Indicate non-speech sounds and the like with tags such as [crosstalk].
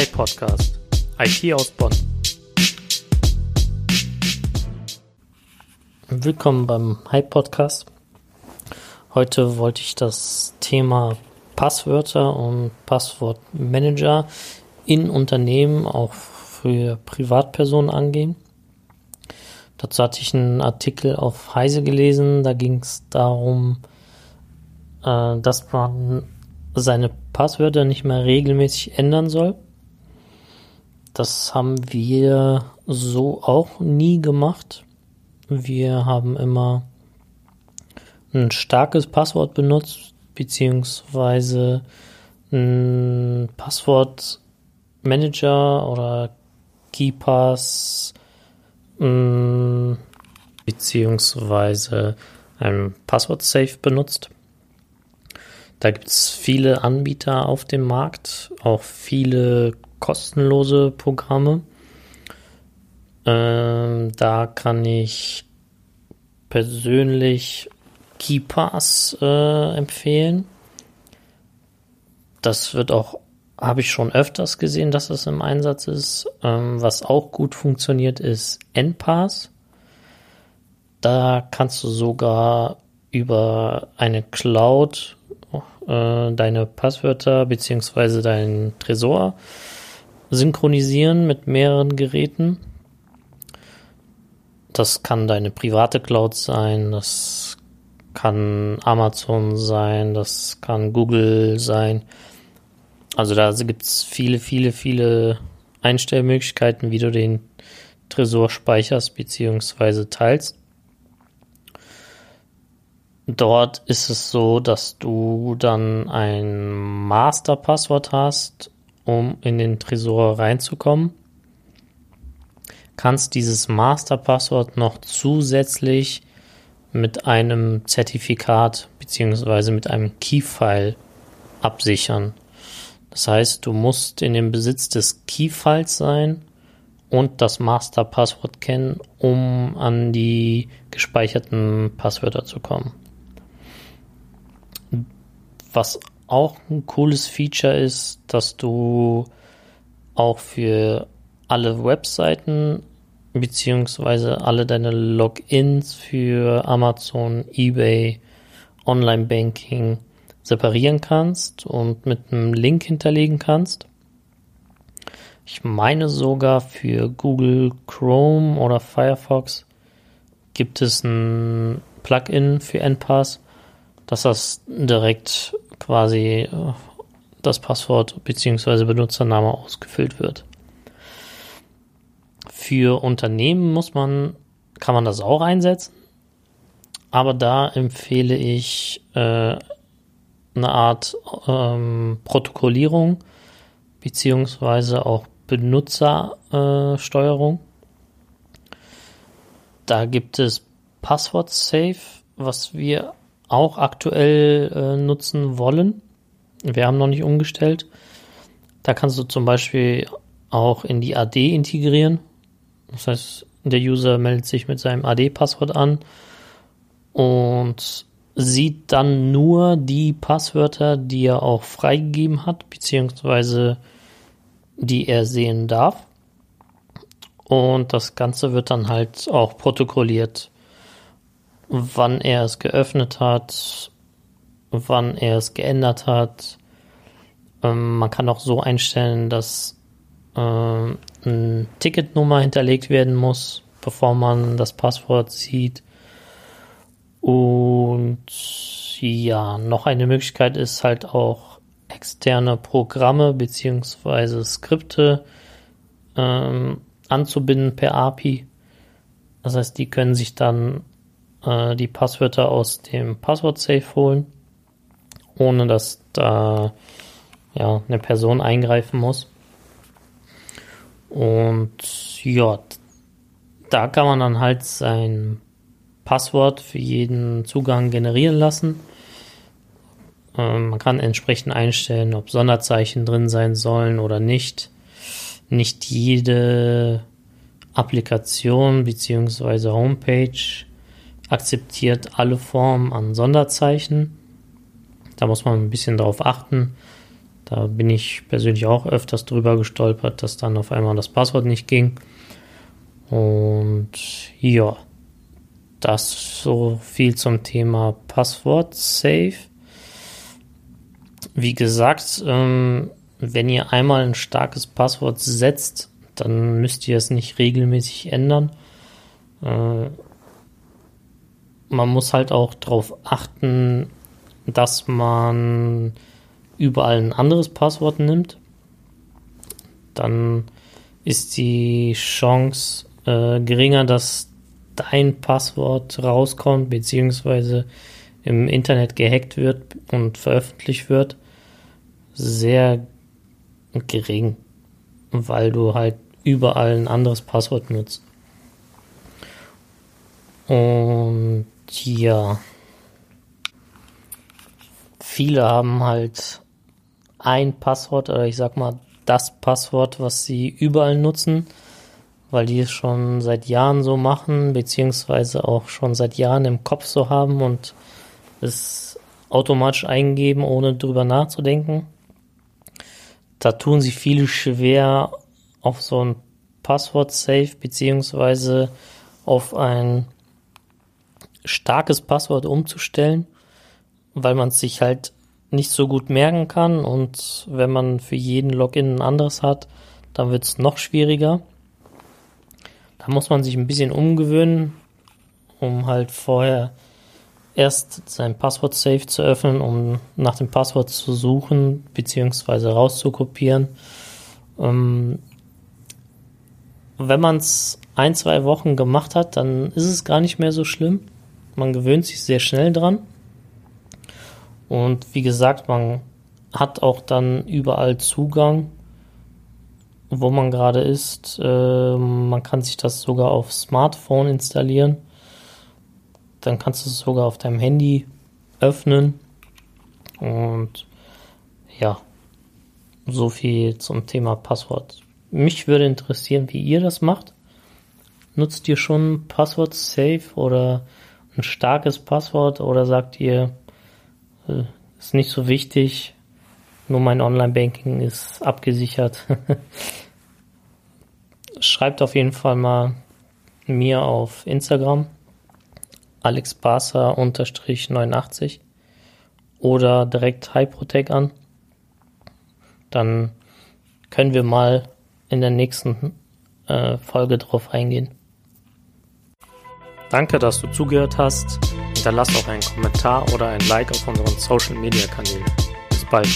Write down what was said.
iPodcast. IT aus Bonn. Willkommen beim Hype Podcast. Heute wollte ich das Thema Passwörter und Passwortmanager in Unternehmen auch für Privatpersonen angehen. Dazu hatte ich einen Artikel auf Heise gelesen. Da ging es darum, äh, dass man seine Passwörter nicht mehr regelmäßig ändern soll. Das haben wir so auch nie gemacht. Wir haben immer ein starkes Passwort benutzt, beziehungsweise ein Passwortmanager oder KeyPass, mm, beziehungsweise ein Passwort-Safe benutzt. Da gibt es viele Anbieter auf dem Markt, auch viele kostenlose Programme. Ähm, da kann ich persönlich KeyPass äh, empfehlen. Das wird auch, habe ich schon öfters gesehen, dass es im Einsatz ist. Ähm, was auch gut funktioniert, ist NPass. Da kannst du sogar über eine Cloud äh, deine Passwörter beziehungsweise deinen Tresor synchronisieren mit mehreren Geräten. Das kann deine private Cloud sein, das kann Amazon sein, das kann Google sein. Also da gibt es viele, viele, viele Einstellmöglichkeiten, wie du den Tresor speicherst bzw. teilst. Dort ist es so, dass du dann ein Masterpasswort hast, um in den Tresor reinzukommen. Kannst dieses Masterpasswort noch zusätzlich mit einem Zertifikat bzw. mit einem Keyfile absichern. Das heißt, du musst in dem Besitz des Keyfiles sein und das Masterpasswort kennen, um an die gespeicherten Passwörter zu kommen. Was auch ein cooles Feature ist, dass du auch für alle Webseiten beziehungsweise alle deine Logins für Amazon, eBay, Online-Banking separieren kannst und mit einem Link hinterlegen kannst. Ich meine sogar für Google Chrome oder Firefox gibt es ein Plugin für NPass, dass das direkt quasi äh, das Passwort bzw. Benutzername ausgefüllt wird. Für Unternehmen muss man, kann man das auch einsetzen, aber da empfehle ich äh, eine Art ähm, Protokollierung beziehungsweise auch Benutzersteuerung. Äh, da gibt es Passwort Safe, was wir auch aktuell äh, nutzen wollen. Wir haben noch nicht umgestellt. Da kannst du zum Beispiel auch in die AD integrieren. Das heißt, der User meldet sich mit seinem AD-Passwort an und sieht dann nur die Passwörter, die er auch freigegeben hat, beziehungsweise die er sehen darf. Und das Ganze wird dann halt auch protokolliert wann er es geöffnet hat, wann er es geändert hat. Ähm, man kann auch so einstellen, dass äh, eine Ticketnummer hinterlegt werden muss, bevor man das Passwort sieht. Und ja, noch eine Möglichkeit ist halt auch externe Programme beziehungsweise Skripte ähm, anzubinden per API. Das heißt, die können sich dann äh, die Passwörter aus dem Passwort-Safe holen, ohne dass da ja, eine Person eingreifen muss. Und ja, da kann man dann halt sein Passwort für jeden Zugang generieren lassen. Ähm, man kann entsprechend einstellen, ob Sonderzeichen drin sein sollen oder nicht. Nicht jede Applikation bzw. Homepage akzeptiert alle Formen an Sonderzeichen. Da muss man ein bisschen darauf achten, Da bin ich persönlich auch öfters drüber gestolpert, dass dann auf einmal das Passwort nicht ging. Und ja, das so viel zum Thema Passwort Safe. Wie gesagt, ähm, wenn ihr einmal ein starkes Passwort setzt, dann müsst ihr es nicht regelmäßig ändern. Äh, man muss halt auch darauf achten, dass man überall ein anderes Passwort nimmt, dann ist die Chance äh, geringer, dass dein Passwort rauskommt, beziehungsweise im Internet gehackt wird und veröffentlicht wird, sehr gering, weil du halt überall ein anderes Passwort nutzt. Und ja, viele haben halt ein Passwort oder ich sag mal das Passwort, was sie überall nutzen, weil die es schon seit Jahren so machen, beziehungsweise auch schon seit Jahren im Kopf so haben und es automatisch eingeben, ohne drüber nachzudenken. Da tun sich viele schwer, auf so ein Passwort-Safe beziehungsweise auf ein starkes Passwort umzustellen, weil man es sich halt nicht so gut merken kann und wenn man für jeden Login ein anderes hat, dann wird es noch schwieriger. Da muss man sich ein bisschen umgewöhnen, um halt vorher erst sein Passwort safe zu öffnen, um nach dem Passwort zu suchen bzw. rauszukopieren. Ähm, wenn man es ein, zwei Wochen gemacht hat, dann ist es gar nicht mehr so schlimm. Man gewöhnt sich sehr schnell dran. Und wie gesagt, man hat auch dann überall Zugang, wo man gerade ist. Äh, man kann sich das sogar auf Smartphone installieren. Dann kannst du es sogar auf deinem Handy öffnen. Und ja, so viel zum Thema Passwort. Mich würde interessieren, wie ihr das macht. Nutzt ihr schon Passwort Safe oder ein starkes Passwort oder sagt ihr, äh, ist nicht so wichtig. Nur mein Online-Banking ist abgesichert. [laughs] Schreibt auf jeden Fall mal mir auf Instagram alexbarsa-89 oder direkt Hyprotec an. Dann können wir mal in der nächsten äh, Folge drauf eingehen. Danke, dass du zugehört hast. Hinterlass auch einen Kommentar oder ein Like auf unseren Social Media Kanälen. Bis bald.